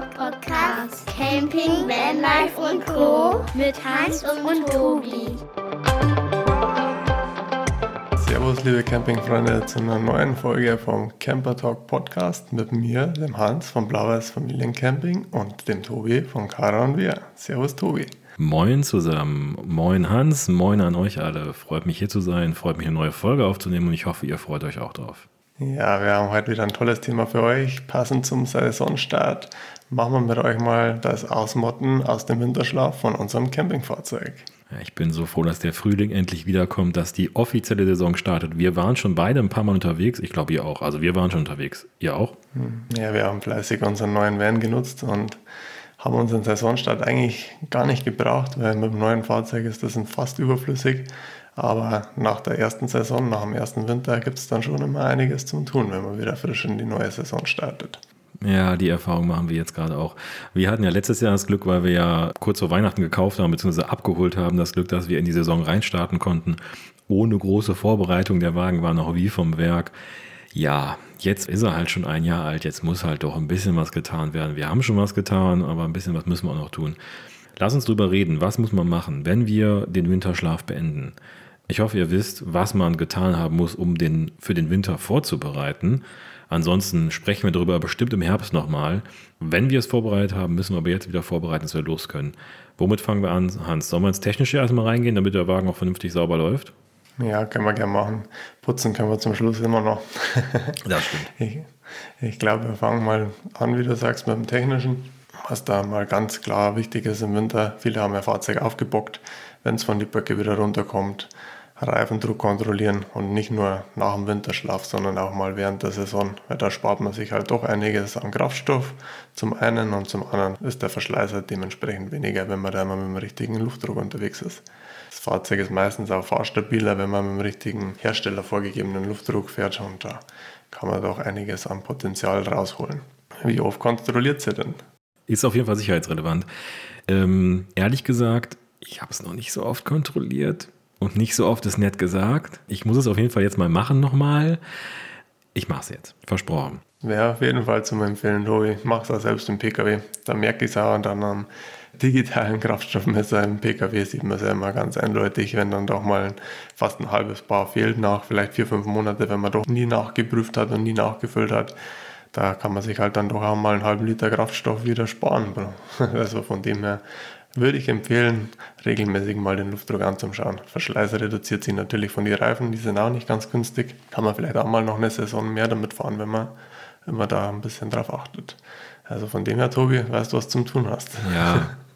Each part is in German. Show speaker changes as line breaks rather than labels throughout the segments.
Podcast. Camping, Vanlife und Co. Mit Hans und Tobi.
Servus, liebe Campingfreunde, zu einer neuen Folge vom Camper Talk Podcast mit mir, dem Hans von Blauweiß Familiencamping und dem Tobi von Kara und Wir. Servus, Tobi.
Moin zusammen. Moin Hans, moin an euch alle. Freut mich hier zu sein, freut mich eine neue Folge aufzunehmen und ich hoffe, ihr freut euch auch drauf.
Ja, wir haben heute wieder ein tolles Thema für euch. Passend zum Saisonstart machen wir mit euch mal das Ausmotten aus dem Winterschlaf von unserem Campingfahrzeug.
Ich bin so froh, dass der Frühling endlich wiederkommt, dass die offizielle Saison startet. Wir waren schon beide ein paar Mal unterwegs. Ich glaube, ihr auch. Also wir waren schon unterwegs. Ihr auch?
Hm. Ja, wir haben fleißig unseren neuen Van genutzt und haben unseren Saisonstart eigentlich gar nicht gebraucht, weil mit dem neuen Fahrzeug ist das fast überflüssig. Aber nach der ersten Saison, nach dem ersten Winter, gibt es dann schon immer einiges zum Tun, wenn man wieder frisch in die neue Saison startet.
Ja, die Erfahrung machen wir jetzt gerade auch. Wir hatten ja letztes Jahr das Glück, weil wir ja kurz vor Weihnachten gekauft haben, beziehungsweise abgeholt haben, das Glück, dass wir in die Saison reinstarten konnten. Ohne große Vorbereitung. Der Wagen war noch wie vom Werk. Ja, jetzt ist er halt schon ein Jahr alt. Jetzt muss halt doch ein bisschen was getan werden. Wir haben schon was getan, aber ein bisschen was müssen wir auch noch tun. Lass uns drüber reden. Was muss man machen, wenn wir den Winterschlaf beenden? Ich hoffe, ihr wisst, was man getan haben muss, um den, für den Winter vorzubereiten. Ansonsten sprechen wir darüber bestimmt im Herbst nochmal. Wenn wir es vorbereitet haben, müssen wir aber jetzt wieder vorbereiten, dass wir los können. Womit fangen wir an, Hans? Sollen wir ins Technische erstmal reingehen, damit der Wagen auch vernünftig sauber läuft?
Ja, können wir gerne machen. Putzen können wir zum Schluss immer noch.
das stimmt.
Ich, ich glaube, wir fangen mal an, wie du sagst, mit dem Technischen. Was da mal ganz klar wichtig ist im Winter, viele haben ihr Fahrzeug aufgebockt, wenn es von die Böcke wieder runterkommt Reifendruck kontrollieren und nicht nur nach dem Winterschlaf, sondern auch mal während der Saison, weil da spart man sich halt doch einiges an Kraftstoff zum einen und zum anderen ist der Verschleiß halt dementsprechend weniger, wenn man da immer mit dem richtigen Luftdruck unterwegs ist. Das Fahrzeug ist meistens auch fahrstabiler, wenn man mit dem richtigen Hersteller vorgegebenen Luftdruck fährt und da kann man doch einiges an Potenzial rausholen. Wie oft kontrolliert sie denn?
Ist auf jeden Fall sicherheitsrelevant. Ähm, ehrlich gesagt, ich habe es noch nicht so oft kontrolliert und nicht so oft ist nett gesagt. Ich muss es auf jeden Fall jetzt mal machen nochmal. Ich mache es jetzt. Versprochen.
Wäre auf jeden Fall zum Empfehlen, Tobi. Ich mache es auch selbst im PKW. Da merke ich es auch und dann am digitalen Kraftstoffmesser im PKW sieht man es ja immer ganz eindeutig, wenn dann doch mal fast ein halbes Bar fehlt nach vielleicht vier, fünf Monate, wenn man doch nie nachgeprüft hat und nie nachgefüllt hat. Da kann man sich halt dann doch auch mal einen halben Liter Kraftstoff wieder sparen. Also von dem her würde ich empfehlen, regelmäßig mal den Luftdruck anzuschauen. Verschleiß reduziert sich natürlich von den Reifen, die sind auch nicht ganz günstig. Kann man vielleicht auch mal noch eine Saison mehr damit fahren, wenn man immer da ein bisschen drauf achtet. Also von dem her, Tobi, weißt du, was zum tun hast.
Ja,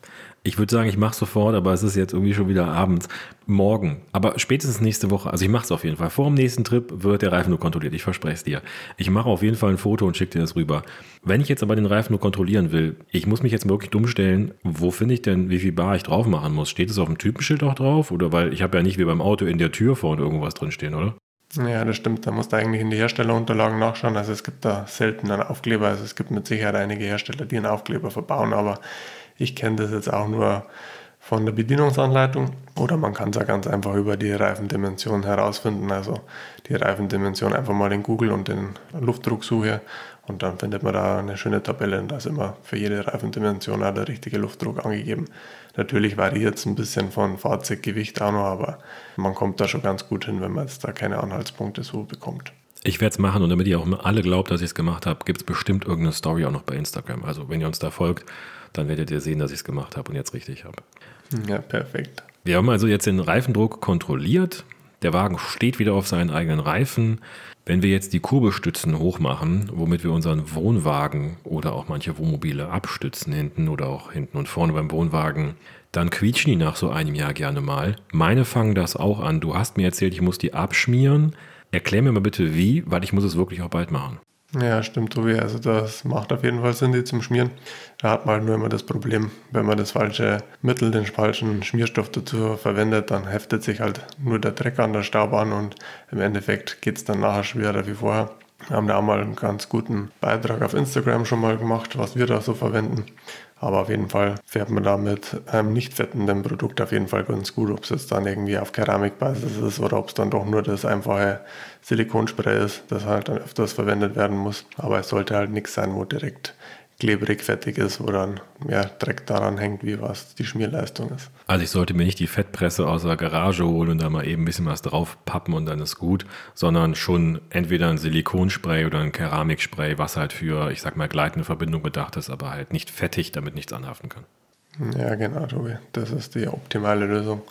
Ich würde sagen, ich mache sofort, aber es ist jetzt irgendwie schon wieder abends. Morgen, aber spätestens nächste Woche. Also ich mache es auf jeden Fall. Vor dem nächsten Trip wird der Reifen nur kontrolliert. Ich verspreche es dir. Ich mache auf jeden Fall ein Foto und schicke dir das rüber. Wenn ich jetzt aber den Reifen nur kontrollieren will, ich muss mich jetzt wirklich dumm stellen. Wo finde ich denn, wie viel Bar ich drauf machen muss? Steht es auf dem Typenschild auch drauf? Oder weil ich habe ja nicht wie beim Auto in der Tür vorne irgendwas drinstehen, oder?
Ja, das stimmt. Da musst du eigentlich in die Herstellerunterlagen nachschauen. Also es gibt da selten einen Aufkleber. Also es gibt mit Sicherheit einige Hersteller, die einen Aufkleber verbauen, aber ich kenne das jetzt auch nur von der Bedienungsanleitung oder man kann es ja ganz einfach über die Reifendimension herausfinden. Also die Reifendimension einfach mal in Google und den Luftdruck suche und dann findet man da eine schöne Tabelle und da ist immer für jede Reifendimension auch der richtige Luftdruck angegeben. Natürlich variiert es ein bisschen von Fahrzeuggewicht auch noch, aber man kommt da schon ganz gut hin, wenn man jetzt da keine Anhaltspunkte so bekommt.
Ich werde es machen und damit ihr auch alle glaubt, dass ich es gemacht habe, gibt es bestimmt irgendeine Story auch noch bei Instagram. Also wenn ihr uns da folgt, dann werdet ihr sehen, dass ich es gemacht habe und jetzt richtig habe.
Ja, perfekt.
Wir haben also jetzt den Reifendruck kontrolliert. Der Wagen steht wieder auf seinen eigenen Reifen. Wenn wir jetzt die Kurbelstützen hochmachen, womit wir unseren Wohnwagen oder auch manche Wohnmobile abstützen hinten oder auch hinten und vorne beim Wohnwagen, dann quietschen die nach so einem Jahr gerne mal. Meine fangen das auch an. Du hast mir erzählt, ich muss die abschmieren. Erklär mir mal bitte wie, weil ich muss es wirklich auch bald machen.
Ja, stimmt, Tobi. Also das macht auf jeden Fall Sinn, die zum Schmieren. Da hat man halt nur immer das Problem, wenn man das falsche Mittel, den falschen Schmierstoff dazu verwendet, dann heftet sich halt nur der Dreck an der Staub an und im Endeffekt geht es dann nachher schwerer wie vorher. Wir haben da auch mal einen ganz guten Beitrag auf Instagram schon mal gemacht, was wir da so verwenden. Aber auf jeden Fall fährt man da mit einem nicht fettenden Produkt auf jeden Fall ganz gut. Ob es jetzt dann irgendwie auf Keramikbasis ist oder ob es dann doch nur das einfache Silikonspray ist, das halt dann öfters verwendet werden muss. Aber es sollte halt nichts sein, wo direkt klebrig, fettig ist, wo dann mehr Dreck daran hängt, wie was die Schmierleistung ist.
Also ich sollte mir nicht die Fettpresse aus der Garage holen und da mal eben ein bisschen was drauf pappen und dann ist gut, sondern schon entweder ein Silikonspray oder ein Keramikspray, was halt für, ich sag mal, gleitende Verbindung bedacht ist, aber halt nicht fettig, damit nichts anhaften kann.
Ja, genau, Tobi. Das ist die optimale Lösung.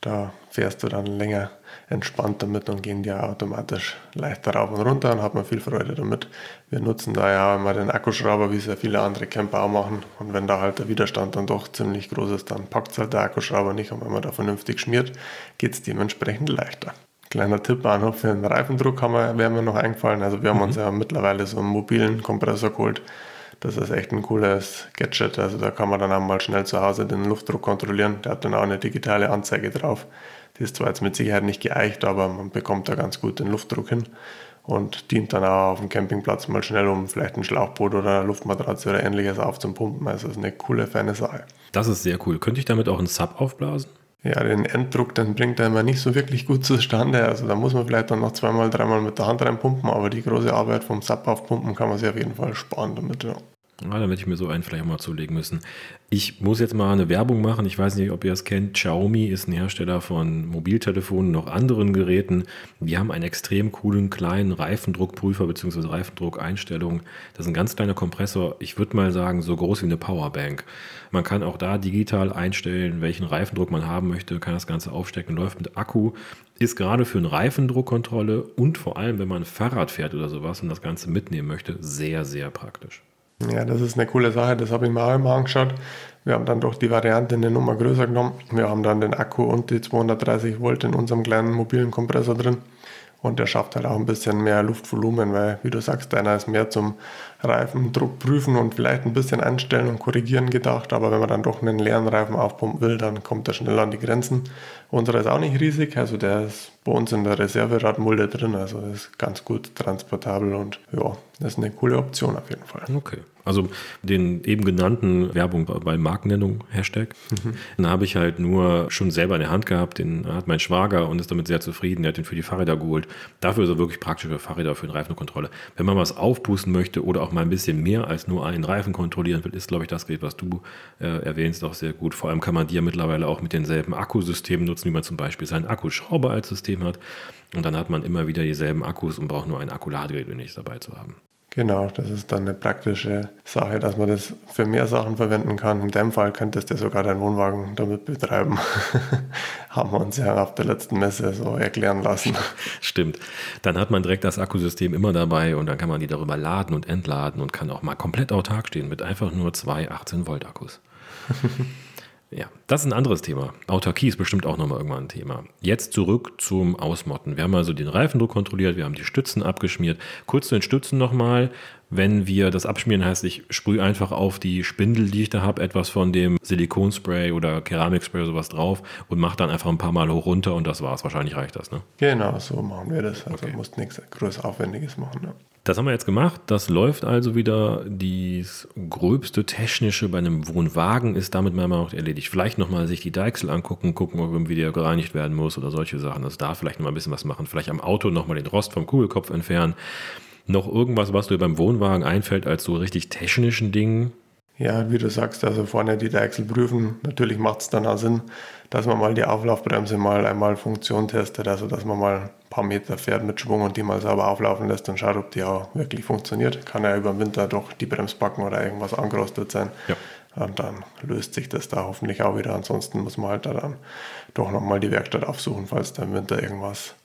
Da fährst du dann länger entspannt damit und gehen die automatisch leichter rauf und runter und hat man viel Freude damit. Wir nutzen da ja immer den Akkuschrauber, wie es ja viele andere Camper auch machen. Und wenn da halt der Widerstand dann doch ziemlich groß ist, dann packt es halt der Akkuschrauber nicht. Und wenn man da vernünftig schmiert, geht es dementsprechend leichter. Kleiner Tipp auch für den Reifendruck haben wir, wäre mir noch eingefallen. Also wir haben mhm. uns ja mittlerweile so einen mobilen Kompressor geholt. Das ist echt ein cooles Gadget. Also da kann man dann auch mal schnell zu Hause den Luftdruck kontrollieren. Der hat dann auch eine digitale Anzeige drauf. Die ist zwar jetzt mit Sicherheit nicht geeicht, aber man bekommt da ganz gut den Luftdruck hin und dient dann auch auf dem Campingplatz mal schnell, um vielleicht ein Schlauchboot oder eine Luftmatratze oder ähnliches aufzupumpen. Also das ist eine coole, feine Sache.
Das ist sehr cool. Könnte ich damit auch einen Sub aufblasen?
Ja, den Enddruck, den bringt er immer nicht so wirklich gut zustande. Also da muss man vielleicht dann noch zweimal, dreimal mit der Hand reinpumpen, aber die große Arbeit vom Sub aufpumpen kann man sich auf jeden Fall sparen damit. Ja.
Ja, dann werde ich mir so einen vielleicht mal zulegen müssen. Ich muss jetzt mal eine Werbung machen. Ich weiß nicht, ob ihr es kennt. Xiaomi ist ein Hersteller von Mobiltelefonen, noch anderen Geräten. Die haben einen extrem coolen kleinen Reifendruckprüfer bzw. Reifendruckeinstellung. Das ist ein ganz kleiner Kompressor. Ich würde mal sagen, so groß wie eine Powerbank. Man kann auch da digital einstellen, welchen Reifendruck man haben möchte, kann das Ganze aufstecken, läuft mit Akku. Ist gerade für eine Reifendruckkontrolle und vor allem, wenn man Fahrrad fährt oder sowas und das Ganze mitnehmen möchte, sehr, sehr praktisch.
Ja, das ist eine coole Sache, das habe ich mir auch immer angeschaut. Wir haben dann doch die Variante eine Nummer größer genommen. Wir haben dann den Akku und die 230 Volt in unserem kleinen mobilen Kompressor drin. Und der schafft halt auch ein bisschen mehr Luftvolumen, weil, wie du sagst, einer ist mehr zum Reifendruck prüfen und vielleicht ein bisschen einstellen und korrigieren gedacht. Aber wenn man dann doch einen leeren Reifen aufpumpen will, dann kommt er schnell an die Grenzen. Unserer ist auch nicht riesig, also der ist bei uns in der Reserveradmulde drin, also ist ganz gut transportabel und ja, das ist eine coole Option auf jeden Fall.
Okay. Also den eben genannten Werbung bei Markennennung Hashtag, mhm. den habe ich halt nur schon selber in der Hand gehabt. Den hat mein Schwager und ist damit sehr zufrieden. Der hat den für die Fahrräder geholt. Dafür ist er wirklich praktisch für Fahrräder, für eine Reifenkontrolle. Wenn man was aufpusten möchte oder auch mal ein bisschen mehr als nur einen Reifen kontrollieren will, ist, glaube ich, das Gerät, was du äh, erwähnst, auch sehr gut. Vor allem kann man die ja mittlerweile auch mit denselben Akkusystemen nutzen, wie man zum Beispiel seinen Akkuschrauber als System hat. Und dann hat man immer wieder dieselben Akkus und braucht nur ein Akkuladegerät, wenn nichts dabei zu haben.
Genau, das ist dann eine praktische Sache, dass man das für mehr Sachen verwenden kann. In dem Fall könntest du sogar deinen Wohnwagen damit betreiben. Haben wir uns ja auf der letzten Messe so erklären lassen.
Stimmt. Dann hat man direkt das Akkusystem immer dabei und dann kann man die darüber laden und entladen und kann auch mal komplett autark stehen mit einfach nur zwei 18 Volt Akkus. Ja, das ist ein anderes Thema. Autarkie ist bestimmt auch nochmal irgendwann ein Thema. Jetzt zurück zum Ausmotten. Wir haben also den Reifendruck kontrolliert, wir haben die Stützen abgeschmiert. Kurz zu den Stützen nochmal. Wenn wir das abschmieren, heißt, ich sprühe einfach auf die Spindel, die ich da habe, etwas von dem Silikonspray oder Keramikspray oder sowas drauf und mache dann einfach ein paar Mal hoch runter und das war's. Wahrscheinlich reicht das, ne?
Genau, so machen wir das. Also okay. musst nichts größer Aufwendiges machen. Ne?
Das haben wir jetzt gemacht. Das läuft also wieder. Das gröbste Technische bei einem Wohnwagen ist damit meiner Meinung nach erledigt. Vielleicht nochmal sich die Deichsel angucken, gucken, ob irgendwie der gereinigt werden muss oder solche Sachen. Also da vielleicht nochmal ein bisschen was machen. Vielleicht am Auto nochmal den Rost vom Kugelkopf entfernen. Noch irgendwas, was dir beim Wohnwagen einfällt als so richtig technischen Dingen?
Ja, wie du sagst, also vorne die Deichsel prüfen. Natürlich macht es dann auch Sinn, dass man mal die Auflaufbremse mal einmal Funktion testet, also dass man mal ein paar Meter fährt mit Schwung und die mal sauber auflaufen lässt und schaut, ob die auch wirklich funktioniert. Kann ja über den Winter doch die Bremsbacken oder irgendwas angerostet sein. Ja. Und dann löst sich das da hoffentlich auch wieder. Ansonsten muss man halt da dann doch nochmal die Werkstatt aufsuchen, falls da im Winter irgendwas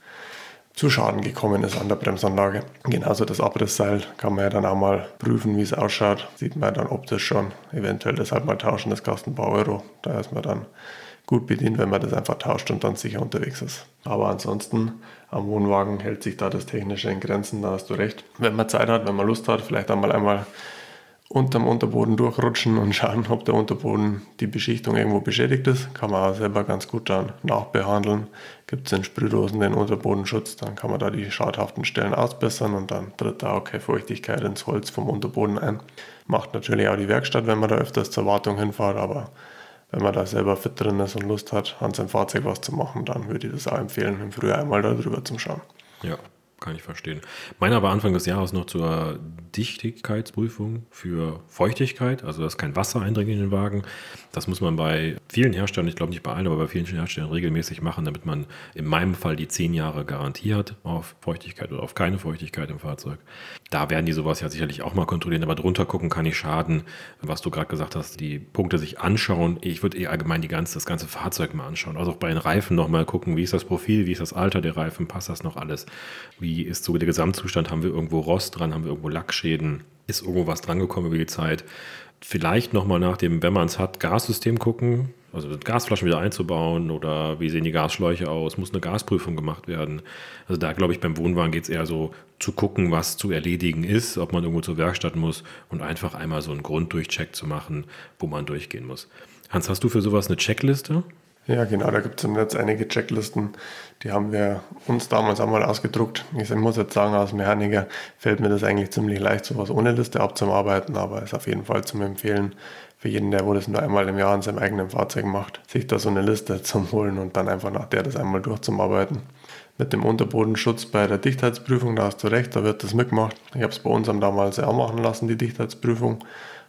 zu Schaden gekommen ist an der Bremsanlage. Genauso das Abrissseil kann man ja dann auch mal prüfen, wie es ausschaut. Sieht man dann optisch schon. Eventuell das halt mal tauschen, das kostet ein paar Euro. Da ist man dann gut bedient, wenn man das einfach tauscht und dann sicher unterwegs ist. Aber ansonsten am Wohnwagen hält sich da das Technische in Grenzen, da hast du recht. Wenn man Zeit hat, wenn man Lust hat, vielleicht einmal einmal unterm Unterboden durchrutschen und schauen, ob der Unterboden die Beschichtung irgendwo beschädigt ist. Kann man auch selber ganz gut dann nachbehandeln. Gibt es in Sprühdosen den Unterbodenschutz, dann kann man da die schadhaften Stellen ausbessern und dann tritt da auch keine Feuchtigkeit ins Holz vom Unterboden ein. Macht natürlich auch die Werkstatt, wenn man da öfters zur Wartung hinfahrt, aber wenn man da selber fit drin ist und Lust hat, an seinem Fahrzeug was zu machen, dann würde ich das auch empfehlen, im Frühjahr einmal darüber zu schauen.
Ja, kann ich verstehen. Meiner war Anfang des Jahres noch zur Luftdichtigkeitsprüfung für Feuchtigkeit, also dass kein Wasser eindringt in den Wagen. Das muss man bei vielen Herstellern, ich glaube nicht bei allen, aber bei vielen Herstellern regelmäßig machen, damit man in meinem Fall die zehn Jahre Garantie hat auf Feuchtigkeit oder auf keine Feuchtigkeit im Fahrzeug. Da werden die sowas ja sicherlich auch mal kontrollieren, aber drunter gucken kann nicht schaden. Was du gerade gesagt hast, die Punkte sich anschauen. Ich würde eher allgemein die ganze, das ganze Fahrzeug mal anschauen. Also auch bei den Reifen nochmal gucken, wie ist das Profil, wie ist das Alter der Reifen, passt das noch alles? Wie ist so der Gesamtzustand? Haben wir irgendwo Rost dran? Haben wir irgendwo Lackschäden? Ist irgendwo was drangekommen über die Zeit? Vielleicht nochmal nach dem, wenn man es hat, Gassystem gucken also Gasflaschen wieder einzubauen oder wie sehen die Gasschläuche aus, muss eine Gasprüfung gemacht werden. Also da glaube ich, beim Wohnwagen geht es eher so zu gucken, was zu erledigen ist, ob man irgendwo zur Werkstatt muss und einfach einmal so einen Grunddurchcheck zu machen, wo man durchgehen muss. Hans, hast du für sowas eine Checkliste?
Ja, genau, da gibt es jetzt einige Checklisten, die haben wir uns damals einmal ausgedruckt. Ich muss jetzt sagen, als Mechaniker fällt mir das eigentlich ziemlich leicht, sowas ohne Liste abzuarbeiten, aber ist auf jeden Fall zum Empfehlen, für jeden, der wo das nur einmal im Jahr in seinem eigenen Fahrzeug macht, sich da so eine Liste zum Holen und dann einfach nach der das einmal durchzuarbeiten. Mit dem Unterbodenschutz bei der Dichtheitsprüfung, da hast du recht, da wird das mitgemacht. Ich habe es bei uns damals auch machen lassen, die Dichtheitsprüfung.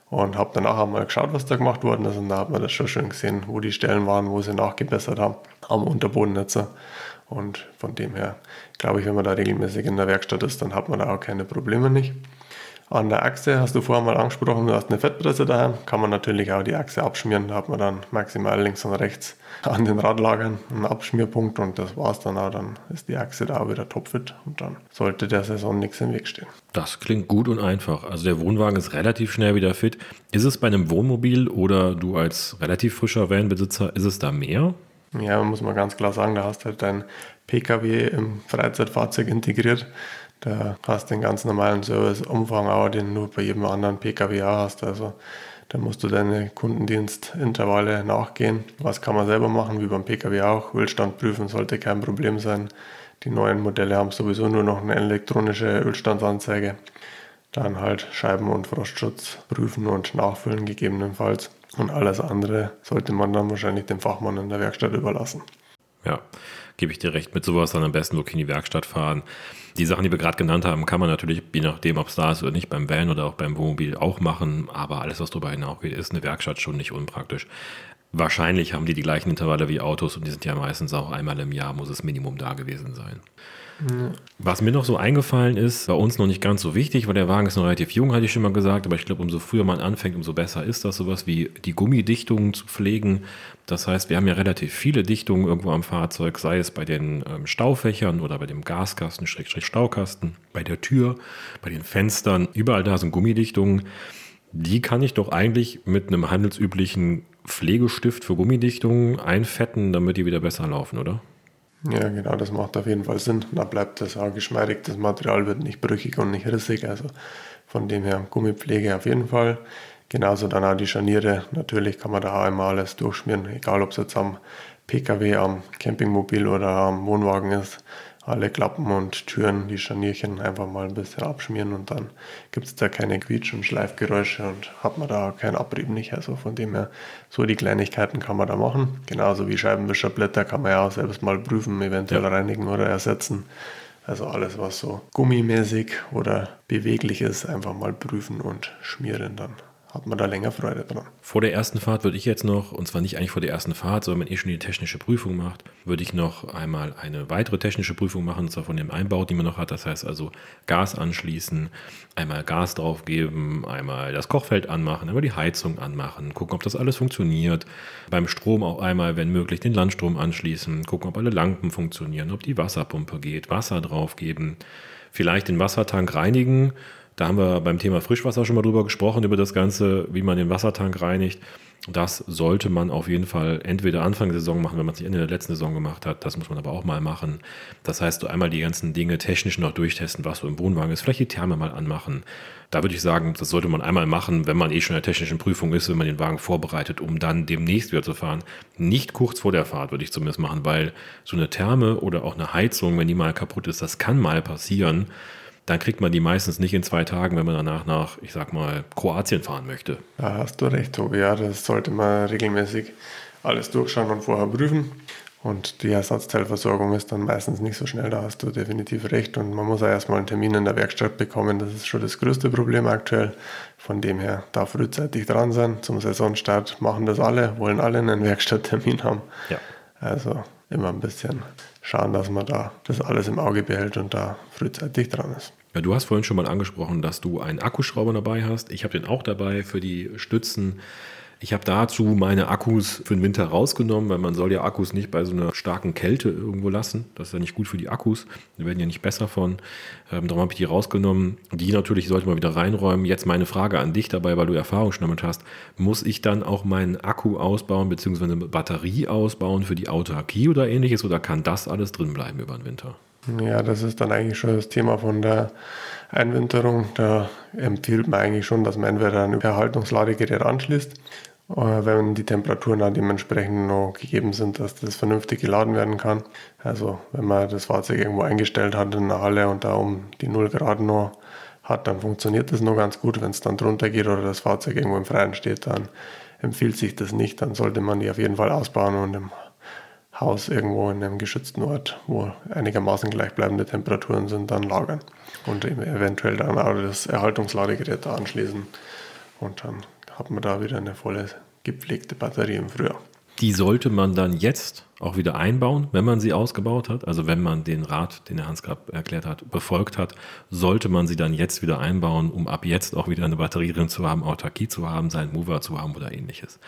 Und habe danach einmal geschaut, was da gemacht worden ist. Und da hat man das schon schön gesehen, wo die Stellen waren, wo sie nachgebessert haben am Unterbodennetz. Und von dem her glaube ich, wenn man da regelmäßig in der Werkstatt ist, dann hat man da auch keine Probleme nicht. An der Achse hast du vorher mal angesprochen, du hast eine Fettpresse daheim. Kann man natürlich auch die Achse abschmieren. Da hat man dann maximal links und rechts an den Radlagern einen Abschmierpunkt und das war's dann auch. Dann ist die Achse da auch wieder topfit und dann sollte der Saison nichts im Weg stehen.
Das klingt gut und einfach. Also der Wohnwagen ist relativ schnell wieder fit. Ist es bei einem Wohnmobil oder du als relativ frischer Vanbesitzer, ist es da mehr?
Ja, muss man ganz klar sagen, da hast du halt dein PKW im Freizeitfahrzeug integriert. Da hast du den ganz normalen Serviceumfang auch, den du bei jedem anderen PKW hast. Also da musst du deine Kundendienstintervalle nachgehen. Was kann man selber machen, wie beim PKW auch. Ölstand prüfen sollte kein Problem sein. Die neuen Modelle haben sowieso nur noch eine elektronische Ölstandsanzeige. Dann halt Scheiben- und Frostschutz prüfen und nachfüllen gegebenenfalls. Und alles andere sollte man dann wahrscheinlich dem Fachmann in der Werkstatt überlassen.
Ja, gebe ich dir recht. Mit sowas dann am besten wirklich in die Werkstatt fahren. Die Sachen, die wir gerade genannt haben, kann man natürlich, je nachdem, ob es da ist oder nicht, beim Van oder auch beim Wohnmobil auch machen. Aber alles, was darüber hinausgeht, ist eine Werkstatt schon nicht unpraktisch. Wahrscheinlich haben die die gleichen Intervalle wie Autos und die sind ja meistens auch einmal im Jahr, muss es Minimum da gewesen sein. Was mir noch so eingefallen ist, bei uns noch nicht ganz so wichtig, weil der Wagen ist noch relativ jung, hatte ich schon mal gesagt, aber ich glaube, umso früher man anfängt, umso besser ist das, sowas wie die Gummidichtungen zu pflegen. Das heißt, wir haben ja relativ viele Dichtungen irgendwo am Fahrzeug, sei es bei den ähm, Staufächern oder bei dem Gaskasten, Staukasten, bei der Tür, bei den Fenstern, überall da sind Gummidichtungen. Die kann ich doch eigentlich mit einem handelsüblichen Pflegestift für Gummidichtungen einfetten, damit die wieder besser laufen, oder?
Ja, genau, das macht auf jeden Fall Sinn. Da bleibt das auch geschmeidig, das Material wird nicht brüchig und nicht rissig. Also von dem her Gummipflege auf jeden Fall. Genauso dann auch die Scharniere. Natürlich kann man da auch einmal alles durchschmieren, egal ob es jetzt am PKW, am Campingmobil oder am Wohnwagen ist alle Klappen und Türen, die Scharnierchen einfach mal ein bisschen abschmieren und dann gibt es da keine Quietsch- und Schleifgeräusche und hat man da keinen Abrieb nicht. Also von dem her, so die Kleinigkeiten kann man da machen. Genauso wie Scheibenwischerblätter kann man ja auch selbst mal prüfen, eventuell ja. reinigen oder ersetzen. Also alles, was so gummimäßig oder beweglich ist, einfach mal prüfen und schmieren dann hat man da länger Freude dran.
Vor der ersten Fahrt würde ich jetzt noch, und zwar nicht eigentlich vor der ersten Fahrt, sondern wenn ihr schon die technische Prüfung macht, würde ich noch einmal eine weitere technische Prüfung machen, und zwar von dem Einbau, den man noch hat. Das heißt also Gas anschließen, einmal Gas draufgeben, einmal das Kochfeld anmachen, einmal die Heizung anmachen, gucken, ob das alles funktioniert. Beim Strom auch einmal, wenn möglich, den Landstrom anschließen, gucken, ob alle Lampen funktionieren, ob die Wasserpumpe geht, Wasser draufgeben, vielleicht den Wassertank reinigen da haben wir beim Thema Frischwasser schon mal drüber gesprochen, über das Ganze, wie man den Wassertank reinigt. Das sollte man auf jeden Fall entweder Anfang der Saison machen, wenn man es nicht Ende der letzten Saison gemacht hat. Das muss man aber auch mal machen. Das heißt, du einmal die ganzen Dinge technisch noch durchtesten, was so im Wohnwagen ist. Vielleicht die Therme mal anmachen. Da würde ich sagen, das sollte man einmal machen, wenn man eh schon in der technischen Prüfung ist, wenn man den Wagen vorbereitet, um dann demnächst wieder zu fahren. Nicht kurz vor der Fahrt würde ich zumindest machen, weil so eine Therme oder auch eine Heizung, wenn die mal kaputt ist, das kann mal passieren dann kriegt man die meistens nicht in zwei Tagen, wenn man danach nach, ich sag mal, Kroatien fahren möchte.
Da hast du recht, Tobi. Ja, das sollte man regelmäßig alles durchschauen und vorher prüfen. Und die Ersatzteilversorgung ist dann meistens nicht so schnell, da hast du definitiv recht. Und man muss auch erstmal einen Termin in der Werkstatt bekommen. Das ist schon das größte Problem aktuell. Von dem her da frühzeitig dran sein. Zum Saisonstart machen das alle, wollen alle einen Werkstatttermin haben. Ja. Also immer ein bisschen schauen, dass man da das alles im Auge behält und da frühzeitig dran ist.
Ja, du hast vorhin schon mal angesprochen, dass du einen Akkuschrauber dabei hast. Ich habe den auch dabei für die Stützen. Ich habe dazu meine Akkus für den Winter rausgenommen, weil man soll ja Akkus nicht bei so einer starken Kälte irgendwo lassen. Das ist ja nicht gut für die Akkus. Die werden ja nicht besser von. Ähm, darum habe ich die rausgenommen. Die natürlich sollte man wieder reinräumen. Jetzt meine Frage an dich dabei, weil du Erfahrung schon damit hast. Muss ich dann auch meinen Akku ausbauen, beziehungsweise eine Batterie ausbauen für die Autarkie oder ähnliches? Oder kann das alles drin bleiben über den Winter?
Ja, das ist dann eigentlich schon das Thema von der Einwinterung. Da empfiehlt man eigentlich schon, dass man entweder ein Erhaltungsladegerät anschließt, wenn die Temperaturen dann dementsprechend noch gegeben sind, dass das vernünftig geladen werden kann. Also wenn man das Fahrzeug irgendwo eingestellt hat in der Halle und da um die 0 Grad noch hat, dann funktioniert das noch ganz gut. Wenn es dann drunter geht oder das Fahrzeug irgendwo im Freien steht, dann empfiehlt sich das nicht. Dann sollte man die auf jeden Fall ausbauen und im Haus irgendwo in einem geschützten Ort, wo einigermaßen gleichbleibende Temperaturen sind, dann lagern und eventuell dann auch das Erhaltungsladegerät da anschließen und dann hat man da wieder eine volle gepflegte Batterie im Frühjahr.
Die sollte man dann jetzt auch wieder einbauen, wenn man sie ausgebaut hat. Also wenn man den Rat, den der Hans gerade erklärt hat, befolgt hat, sollte man sie dann jetzt wieder einbauen, um ab jetzt auch wieder eine Batterie drin zu haben, Autarkie zu haben, seinen Mover zu haben oder ähnliches.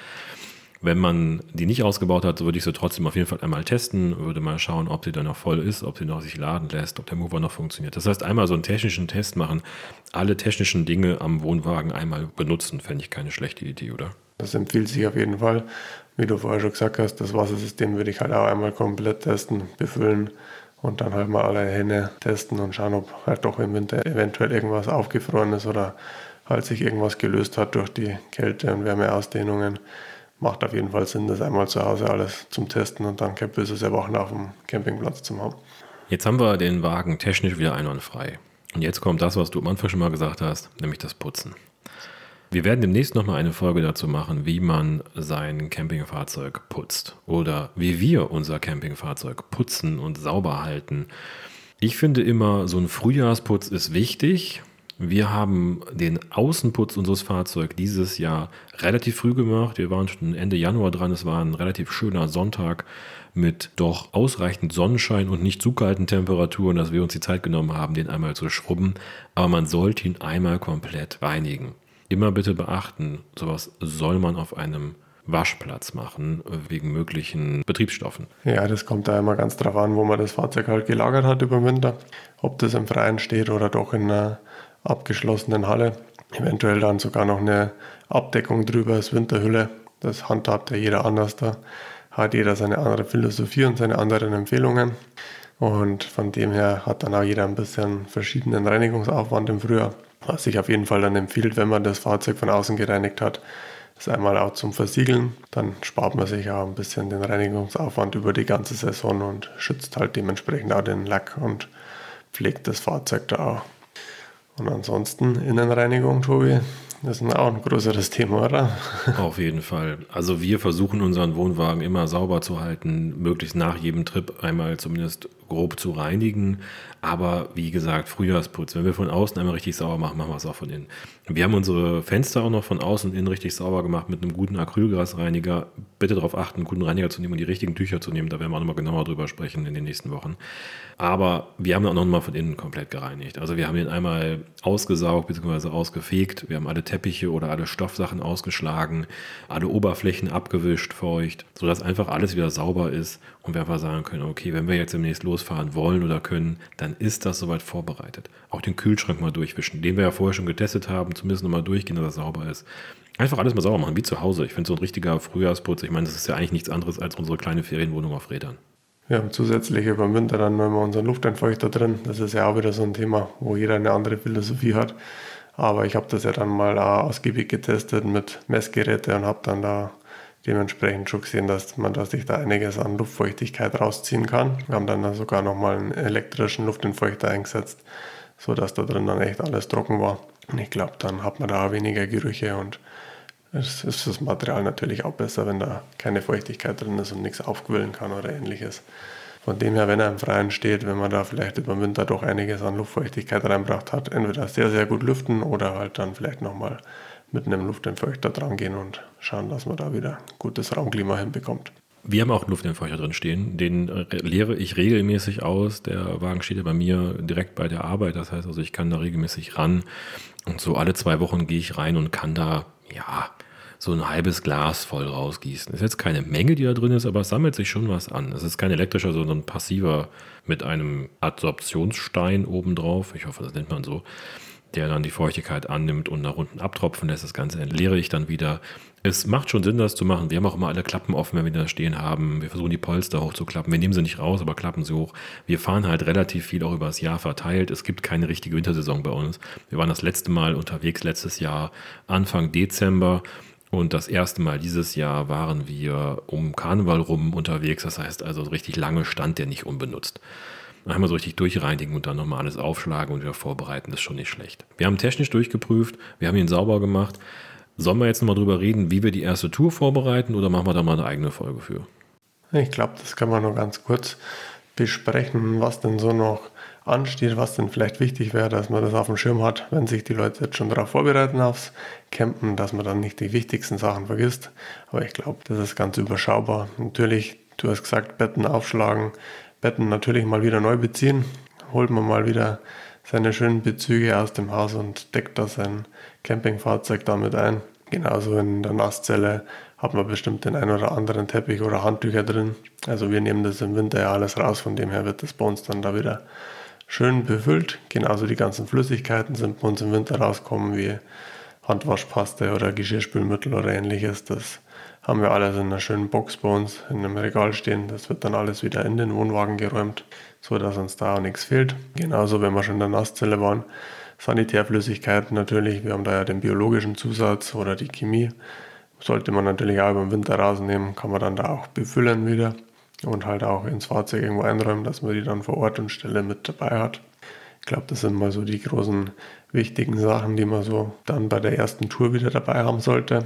Wenn man die nicht ausgebaut hat, würde ich sie trotzdem auf jeden Fall einmal testen, würde mal schauen, ob sie dann noch voll ist, ob sie noch sich laden lässt, ob der Mover noch funktioniert. Das heißt, einmal so einen technischen Test machen, alle technischen Dinge am Wohnwagen einmal benutzen, fände ich keine schlechte Idee, oder?
Das empfiehlt sich auf jeden Fall. Wie du vorher schon gesagt hast, das Wassersystem würde ich halt auch einmal komplett testen, befüllen und dann halt mal alle Hände testen und schauen, ob halt doch im Winter eventuell irgendwas aufgefroren ist oder halt sich irgendwas gelöst hat durch die Kälte- und Wärmeausdehnungen macht auf jeden Fall Sinn, das einmal zu Hause alles zum Testen und dann böse sehr Wochen auf dem Campingplatz zu haben.
Jetzt haben wir den Wagen technisch wieder einwandfrei. Und jetzt kommt das, was du am Anfang schon mal gesagt hast, nämlich das Putzen. Wir werden demnächst nochmal eine Folge dazu machen, wie man sein Campingfahrzeug putzt oder wie wir unser Campingfahrzeug putzen und sauber halten. Ich finde immer, so ein Frühjahrsputz ist wichtig, wir haben den Außenputz unseres Fahrzeugs dieses Jahr relativ früh gemacht. Wir waren schon Ende Januar dran. Es war ein relativ schöner Sonntag mit doch ausreichend Sonnenschein und nicht zu kalten Temperaturen, dass wir uns die Zeit genommen haben, den einmal zu schrubben. Aber man sollte ihn einmal komplett reinigen. Immer bitte beachten, sowas soll man auf einem Waschplatz machen, wegen möglichen Betriebsstoffen.
Ja, das kommt da immer ganz drauf an, wo man das Fahrzeug halt gelagert hat über den Winter. Ob das im Freien steht oder doch in einer abgeschlossenen Halle. Eventuell dann sogar noch eine Abdeckung drüber als Winterhülle. Das handhabt ja jeder anders. Da hat jeder seine andere Philosophie und seine anderen Empfehlungen. Und von dem her hat dann auch jeder ein bisschen verschiedenen Reinigungsaufwand im Frühjahr. Was sich auf jeden Fall dann empfiehlt, wenn man das Fahrzeug von außen gereinigt hat, ist einmal auch zum Versiegeln. Dann spart man sich auch ein bisschen den Reinigungsaufwand über die ganze Saison und schützt halt dementsprechend auch den Lack und pflegt das Fahrzeug da auch. Und ansonsten Innenreinigung, Tobi, das ist auch ein größeres Thema, oder?
Auf jeden Fall. Also wir versuchen unseren Wohnwagen immer sauber zu halten, möglichst nach jedem Trip einmal zumindest grob zu reinigen. Aber wie gesagt, Frühjahrsputz. Wenn wir von außen einmal richtig sauber machen, machen wir es auch von innen. Wir haben unsere Fenster auch noch von außen und innen richtig sauber gemacht mit einem guten Acrylgrasreiniger. Bitte darauf achten, einen guten Reiniger zu nehmen und die richtigen Tücher zu nehmen. Da werden wir auch nochmal genauer drüber sprechen in den nächsten Wochen. Aber wir haben auch nochmal von innen komplett gereinigt. Also wir haben den einmal ausgesaugt bzw. ausgefegt. Wir haben alle Teppiche oder alle Stoffsachen ausgeschlagen, alle Oberflächen abgewischt, feucht, sodass einfach alles wieder sauber ist und wir einfach sagen können, okay, wenn wir jetzt demnächst losfahren wollen oder können, dann ist das soweit vorbereitet. Auch den Kühlschrank mal durchwischen, den wir ja vorher schon getestet haben, zumindest nochmal durchgehen, dass er sauber ist. Einfach alles mal sauber machen, wie zu Hause. Ich finde so ein richtiger Frühjahrsputz, ich meine, das ist ja eigentlich nichts anderes als unsere kleine Ferienwohnung auf Rädern.
Wir haben zusätzlich über den Winter dann noch immer unseren Luftentfeuchter drin. Das ist ja auch wieder so ein Thema, wo jeder eine andere Philosophie hat. Aber ich habe das ja dann mal ausgiebig getestet mit Messgeräten und habe dann da dementsprechend schon gesehen, dass man da sich da einiges an Luftfeuchtigkeit rausziehen kann. Wir haben dann sogar nochmal einen elektrischen Luftentfeuchter eingesetzt, sodass da drin dann echt alles trocken war. Und ich glaube, dann hat man da weniger Gerüche und Es ist das Material natürlich auch besser, wenn da keine Feuchtigkeit drin ist und nichts aufquillen kann oder ähnliches. Von dem her, wenn er im Freien steht, wenn man da vielleicht über den Winter doch einiges an Luftfeuchtigkeit reinbracht hat, entweder sehr, sehr gut lüften oder halt dann vielleicht nochmal mit einem Luftentfeuchter dran gehen und schauen, dass man da wieder gutes Raumklima hinbekommt.
Wir haben auch einen Luftentfeuchter drin stehen. Den äh, leere ich regelmäßig aus. Der Wagen steht ja bei mir direkt bei der Arbeit. Das heißt also, ich kann da regelmäßig ran. Und so alle zwei Wochen gehe ich rein und kann da, ja, so ein halbes Glas voll rausgießen. Ist jetzt keine Menge, die da drin ist, aber es sammelt sich schon was an. Es ist kein elektrischer, sondern passiver mit einem Adsorptionsstein obendrauf. Ich hoffe, das nennt man so der dann die Feuchtigkeit annimmt und nach unten abtropfen lässt. Das Ganze entleere ich dann wieder. Es macht schon Sinn, das zu machen. Wir haben auch immer alle Klappen offen, wenn wir da stehen haben. Wir versuchen die Polster hochzuklappen. Wir nehmen sie nicht raus, aber klappen sie hoch. Wir fahren halt relativ viel auch über das Jahr verteilt. Es gibt keine richtige Wintersaison bei uns. Wir waren das letzte Mal unterwegs letztes Jahr Anfang Dezember und das erste Mal dieses Jahr waren wir um Karneval rum unterwegs. Das heißt also richtig lange stand der nicht unbenutzt. Wir so richtig durchreinigen und dann nochmal alles aufschlagen und wieder vorbereiten. Das ist schon nicht schlecht. Wir haben technisch durchgeprüft. Wir haben ihn sauber gemacht. Sollen wir jetzt nochmal drüber reden, wie wir die erste Tour vorbereiten oder machen wir da mal eine eigene Folge für?
Ich glaube, das kann man nur ganz kurz besprechen, was denn so noch ansteht, was denn vielleicht wichtig wäre, dass man das auf dem Schirm hat, wenn sich die Leute jetzt schon darauf vorbereiten aufs Campen, dass man dann nicht die wichtigsten Sachen vergisst. Aber ich glaube, das ist ganz überschaubar. Natürlich, du hast gesagt, Betten aufschlagen, Betten natürlich mal wieder neu beziehen. Holt man mal wieder seine schönen Bezüge aus dem Haus und deckt da sein Campingfahrzeug damit ein. Genauso in der Nasszelle hat man bestimmt den ein oder anderen Teppich oder Handtücher drin. Also wir nehmen das im Winter ja alles raus, von dem her wird das bei uns dann da wieder schön befüllt. Genauso die ganzen Flüssigkeiten sind bei uns im Winter rauskommen, wie Handwaschpaste oder Geschirrspülmittel oder ähnliches. Das haben wir alles in einer schönen Box bei uns in einem Regal stehen. Das wird dann alles wieder in den Wohnwagen geräumt, so dass uns da auch nichts fehlt. Genauso, wenn wir schon in der Nasszelle waren, Sanitärflüssigkeiten natürlich. Wir haben da ja den biologischen Zusatz oder die Chemie. Sollte man natürlich auch über den Winter rausnehmen, kann man dann da auch befüllen wieder und halt auch ins Fahrzeug irgendwo einräumen, dass man die dann vor Ort und Stelle mit dabei hat. Ich glaube, das sind mal so die großen wichtigen Sachen, die man so dann bei der ersten Tour wieder dabei haben sollte.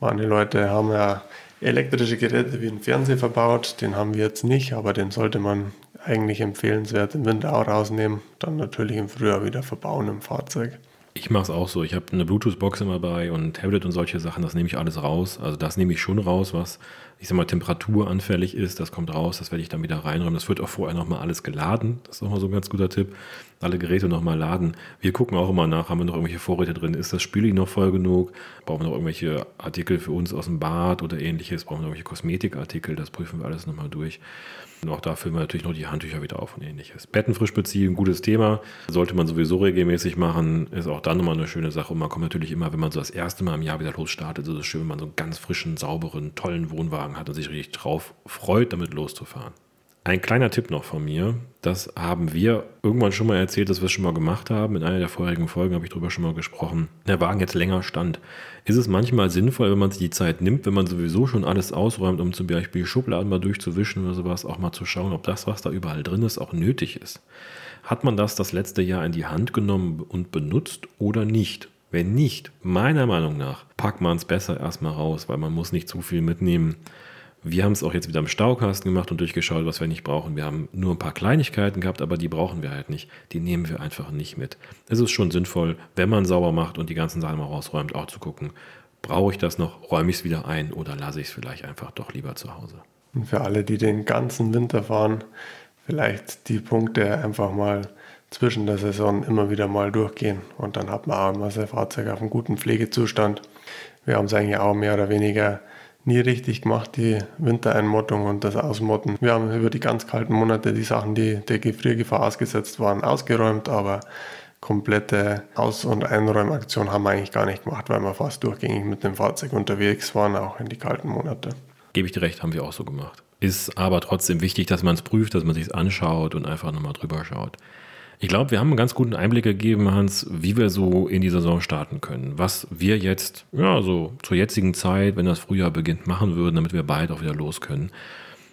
Manche Leute haben ja elektrische Geräte wie ein Fernseher verbaut, den haben wir jetzt nicht, aber den sollte man eigentlich empfehlenswert im Winter auch rausnehmen, dann natürlich im Frühjahr wieder verbauen im Fahrzeug.
Ich mache es auch so. Ich habe eine Bluetooth-Box immer bei und Tablet und solche Sachen, das nehme ich alles raus. Also das nehme ich schon raus, was, ich sag mal, temperaturanfällig ist. Das kommt raus, das werde ich dann wieder reinräumen. Das wird auch vorher nochmal alles geladen. Das ist nochmal so ein ganz guter Tipp. Alle Geräte nochmal laden. Wir gucken auch immer nach, haben wir noch irgendwelche Vorräte drin? Ist das Spüli noch voll genug? Brauchen wir noch irgendwelche Artikel für uns aus dem Bad oder ähnliches? Brauchen wir noch irgendwelche Kosmetikartikel? Das prüfen wir alles nochmal durch. Und auch da füllen wir natürlich noch die Handtücher wieder auf und ähnliches. Betten frisch beziehen, gutes Thema. Sollte man sowieso regelmäßig machen. Ist auch dann nochmal eine schöne Sache. Und man kommt natürlich immer, wenn man so das erste Mal im Jahr wieder losstartet, so ist es schön, wenn man so einen ganz frischen, sauberen, tollen Wohnwagen hat und sich richtig drauf freut, damit loszufahren. Ein kleiner Tipp noch von mir, das haben wir irgendwann schon mal erzählt, dass wir es schon mal gemacht haben. In einer der vorherigen Folgen habe ich darüber schon mal gesprochen. Der Wagen jetzt länger stand. Ist es manchmal sinnvoll, wenn man sich die Zeit nimmt, wenn man sowieso schon alles ausräumt, um zum Beispiel Schubladen mal durchzuwischen oder sowas, auch mal zu schauen, ob das, was da überall drin ist, auch nötig ist. Hat man das das letzte Jahr in die Hand genommen und benutzt oder nicht? Wenn nicht, meiner Meinung nach, packt man es besser erstmal raus, weil man muss nicht zu viel mitnehmen. Wir haben es auch jetzt wieder im Staukasten gemacht und durchgeschaut, was wir nicht brauchen. Wir haben nur ein paar Kleinigkeiten gehabt, aber die brauchen wir halt nicht. Die nehmen wir einfach nicht mit. Es ist schon sinnvoll, wenn man sauber macht und die ganzen Sachen mal rausräumt, auch zu gucken, brauche ich das noch, räume ich es wieder ein oder lasse ich es vielleicht einfach doch lieber zu Hause.
Und für alle, die den ganzen Winter fahren, vielleicht die Punkte einfach mal zwischen der Saison immer wieder mal durchgehen und dann hat man auch immer sein Fahrzeug auf einem guten Pflegezustand. Wir haben es eigentlich auch mehr oder weniger nie richtig gemacht, die Wintereinmottung und das Ausmotten. Wir haben über die ganz kalten Monate die Sachen, die der Gefriergefahr ausgesetzt waren, ausgeräumt, aber komplette Aus- und Einräumaktion haben wir eigentlich gar nicht gemacht, weil wir fast durchgängig mit dem Fahrzeug unterwegs waren, auch in die kalten Monate.
Gebe ich dir recht, haben wir auch so gemacht. Ist aber trotzdem wichtig, dass man es prüft, dass man sich es anschaut und einfach nochmal drüber schaut. Ich glaube, wir haben einen ganz guten Einblick gegeben, Hans, wie wir so in die Saison starten können. Was wir jetzt, ja, so zur jetzigen Zeit, wenn das Frühjahr beginnt, machen würden, damit wir bald auch wieder los können.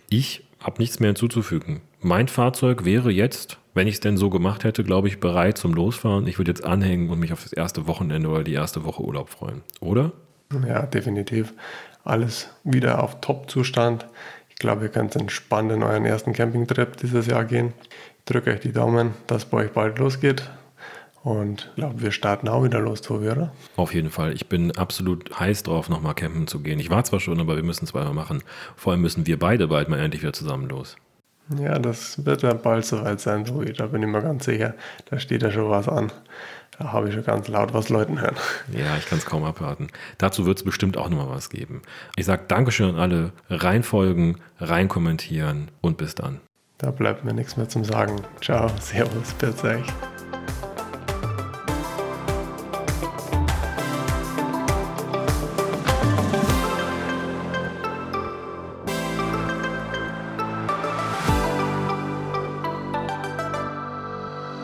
Ich habe nichts mehr hinzuzufügen. Mein Fahrzeug wäre jetzt, wenn ich es denn so gemacht hätte, glaube ich, bereit zum Losfahren. Ich würde jetzt anhängen und mich auf das erste Wochenende oder die erste Woche Urlaub freuen. Oder?
Ja, definitiv. Alles wieder auf Top-Zustand. Ich glaube, ihr könnt entspannt in euren ersten Campingtrip dieses Jahr gehen. Ich drücke euch die Daumen, dass bei euch bald losgeht. Und ich glaube, wir starten auch wieder los, Tobi, oder?
Auf jeden Fall. Ich bin absolut heiß drauf, nochmal campen zu gehen. Ich war zwar schon, aber wir müssen es zweimal machen. Vor allem müssen wir beide bald mal endlich wieder zusammen los.
Ja, das wird ja bald soweit sein, Tobi. Da bin ich mir ganz sicher. Da steht ja schon was an. Da habe ich schon ganz laut was Leuten hören.
Ja, ich kann es kaum abwarten. Dazu wird es bestimmt auch nochmal was geben. Ich sage Dankeschön an alle. Reinfolgen, reinkommentieren und bis dann.
Da bleibt mir nichts mehr zum Sagen. Ciao, Servus, bis euch.